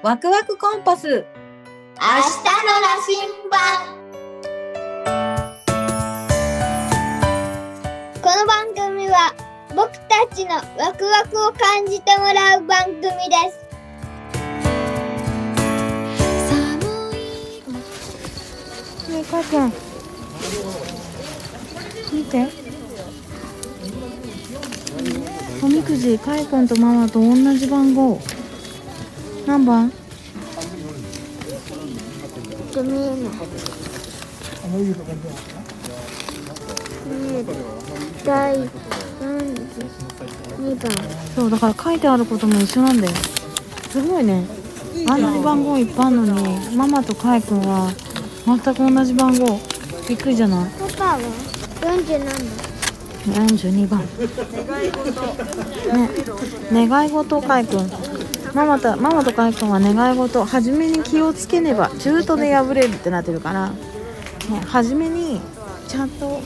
ワクワクコンパス。明日の羅針盤この番組は僕たちのワクワクを感じてもらう番組ですねえ、かいくん。見て。おみくじ、かいくんとママと同じ番号。何番？見えない第32番？そう、だから書いてあることも一緒なんだよ。すごいね。同じ番号いっぱいあるのに、ママとかいくんは。全く同じ番号。びっくりじゃない？パパは40何番？42番。ね、願い事かいくん。ママとママとかいくんは願い事初めに気をつけねば中途で破れるってなってるから、ね、初めにちゃんと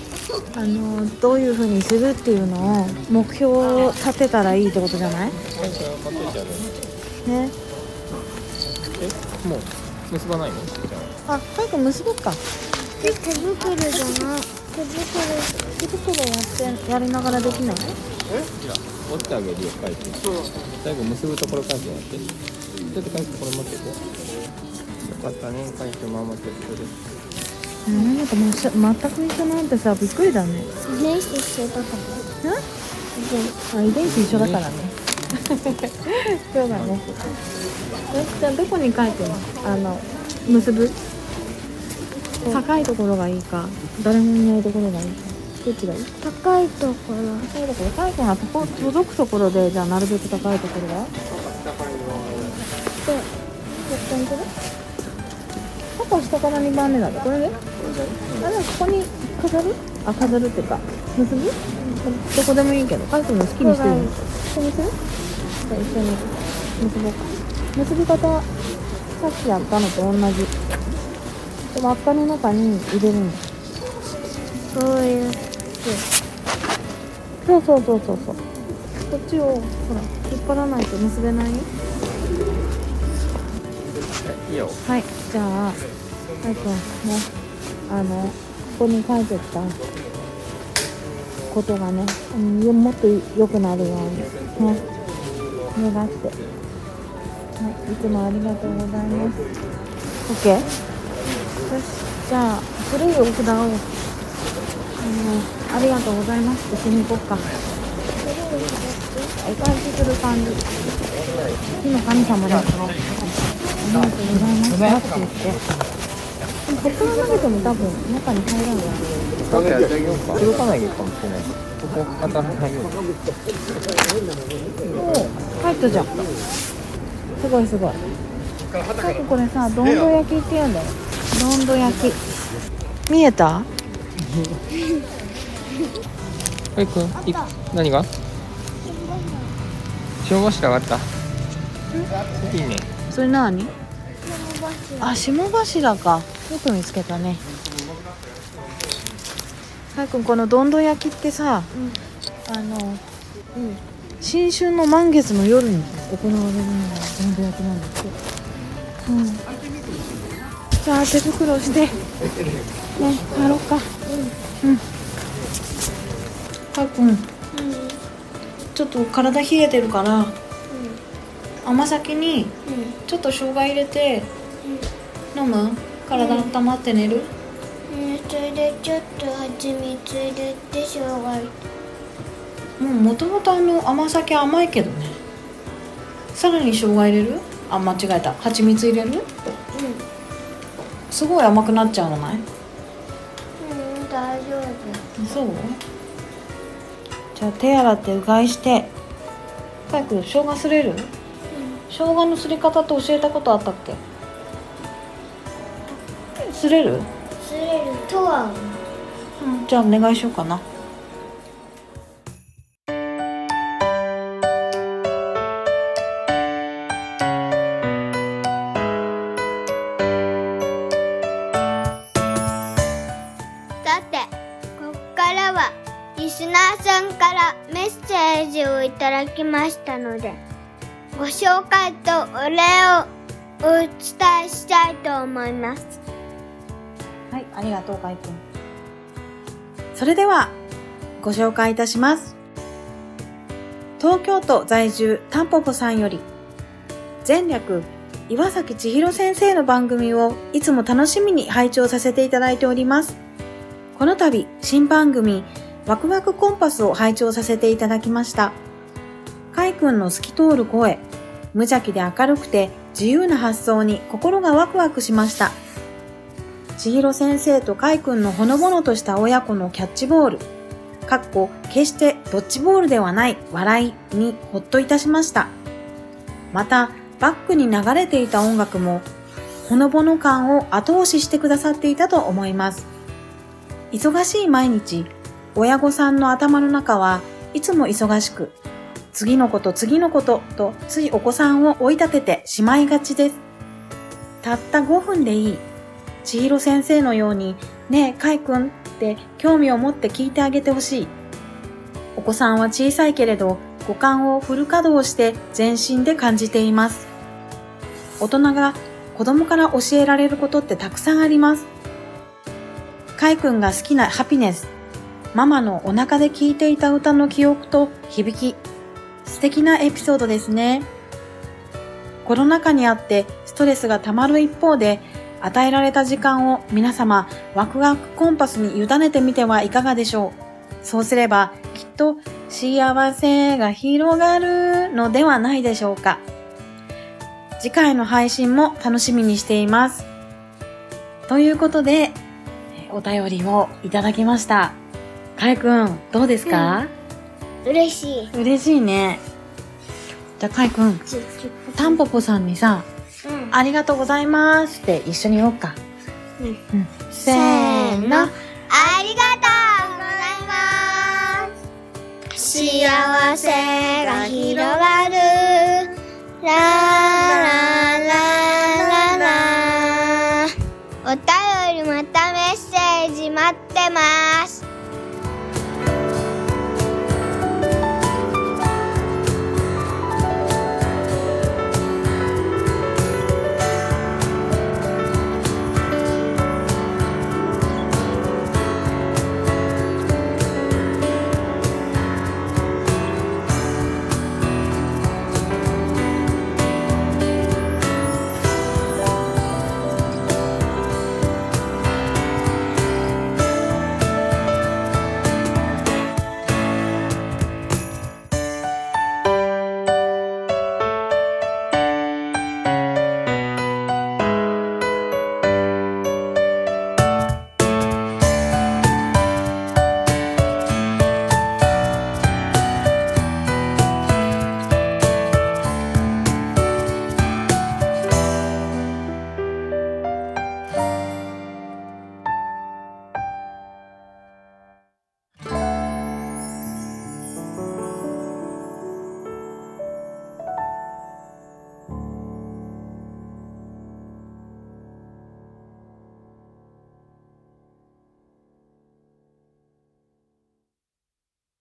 あのどういう風にするっていうのを目標を立てたらいいってことじゃない？ね。もう結ばないのあかいくん結ぼっか手袋じゃない手袋手袋やってやりながらできないあじゃあ折ってあげるよ書いて最後結ぶところ書いてもらって。ちょっと書いてこれ持っててよかったね書いてママと一緒で。うんなんかまし全く一緒なんてさびっくりだね。遺伝子一緒だから。あ遺伝子。一緒だからね。そうだね。えじゃあどこに書いてるの？あの結ぶ？高いところがいいか誰もいないところがいいかどっちがいい？高いところ。高いところ。カイ君はとこ届くところでじゃあなるべく高いところは？で。ここにするパパ下から2番目だ。ねこれで。あでもここに飾る？あ飾るっていうか結ぶ？どこでもいいけどカイ君の好きにしていいの。ここにする？じゃあ一緒に。結ぼうか。結び方さっきやったのと同じ。で輪っかの中に入れるんだこういうそうそうそうそうそう。こっちをほら引っ張らないと結べないいいよ。はい。じゃあはいくんねあのここに書いてたことがね、うん、よもっと良くなるように。ね。願って。はい。いつもありがとうございます。OK? よし。じゃあ古いお札を。あのありがとうございます。ってしに行こっか。お返しす。る感じ火の神様にありがとうございましたって言ってこっから投げても多分中に入らないかけてあげようか届かないかもしれないここまた入ようおお入ったじゃんす。ごいす。ごいさっきこれさどんど焼きって言うんだよどんど焼き見えたはいくんい何が？小柱があった。いいね。それ何あ霜柱か。よく見つけたね。はやくんこのどんど焼きってさ、あの、うん、新春の満月の夜に行われるのがどんど焼きなんだって。うん。じゃあ手袋して。ね帰ろうか。うん。はやくんうんちょっと体冷えてるから。甘酒にちょっと生姜入れて飲む？体温まって寝る、うん、それでちょっと蜂蜜入れて生姜入れてもうもともとあの甘酒甘いけどねさらに生姜入れるあ間違えた蜂蜜入れるすごい甘くなっちゃうのない、うん、大丈夫そうじゃあ手洗ってうがいして早く生姜すれる？生姜のすり方って教えたことあったっけ？すれる？すれる。とはう。ん。じゃあお願いしようかな。さてここからはリスナーさんからメッセージをいただきましたのでご紹介とお礼をお伝えしたいと思います。はい、ありがとう、かいくん。それでは、ご紹介いたします。東京都在住タンポポさんより、前略、岩崎千尋先生の番組をいつも楽しみに拝聴させていただいております。この度、新番組、ワクワクコンパスを拝聴させていただきました。かいくんの透き通る声、無邪気で明るくて自由な発想に心がワクワクしました。千尋先生とカイくんのほのぼのとした親子のキャッチボール、かっこ決してドッジボールではない笑いにほっといたしました。また、バックに流れていた音楽も、ほのぼの感を後押ししてくださっていたと思います。忙しい毎日、親御さんの頭の中はいつも忙しく、次のこと次のこととついお子さんを追い立ててしまいがちです。たった5分でいい。千尋先生のように、ねえ、かいくんって興味を持って聞いてあげてほしい。お子さんは小さいけれど、五感をフル稼働して全身で感じています。大人が子供から教えられることってたくさんあります。かいくんが好きなハピネス、ママのお腹で聴いていた歌の記憶と響き、素敵なエピソードですね。コロナ禍にあってストレスが溜まる一方で、与えられた時間を皆様ワクワクコンパスに委ねてみてはいかがでしょう。そうすればきっと幸せが広がるのではないでしょうか。次回の配信も楽しみにしています。ということで、お便りをいただきました。かいくん、どうですか、うん、嬉しい。嬉しいね。じゃあ、かいくん、たんぽぽさんにさ、うん、ありがとうございますって一緒に言おうか。うん、せーの、ありがとうございます。幸せが広がる。ラララララお便りまたメッセージ待ってます。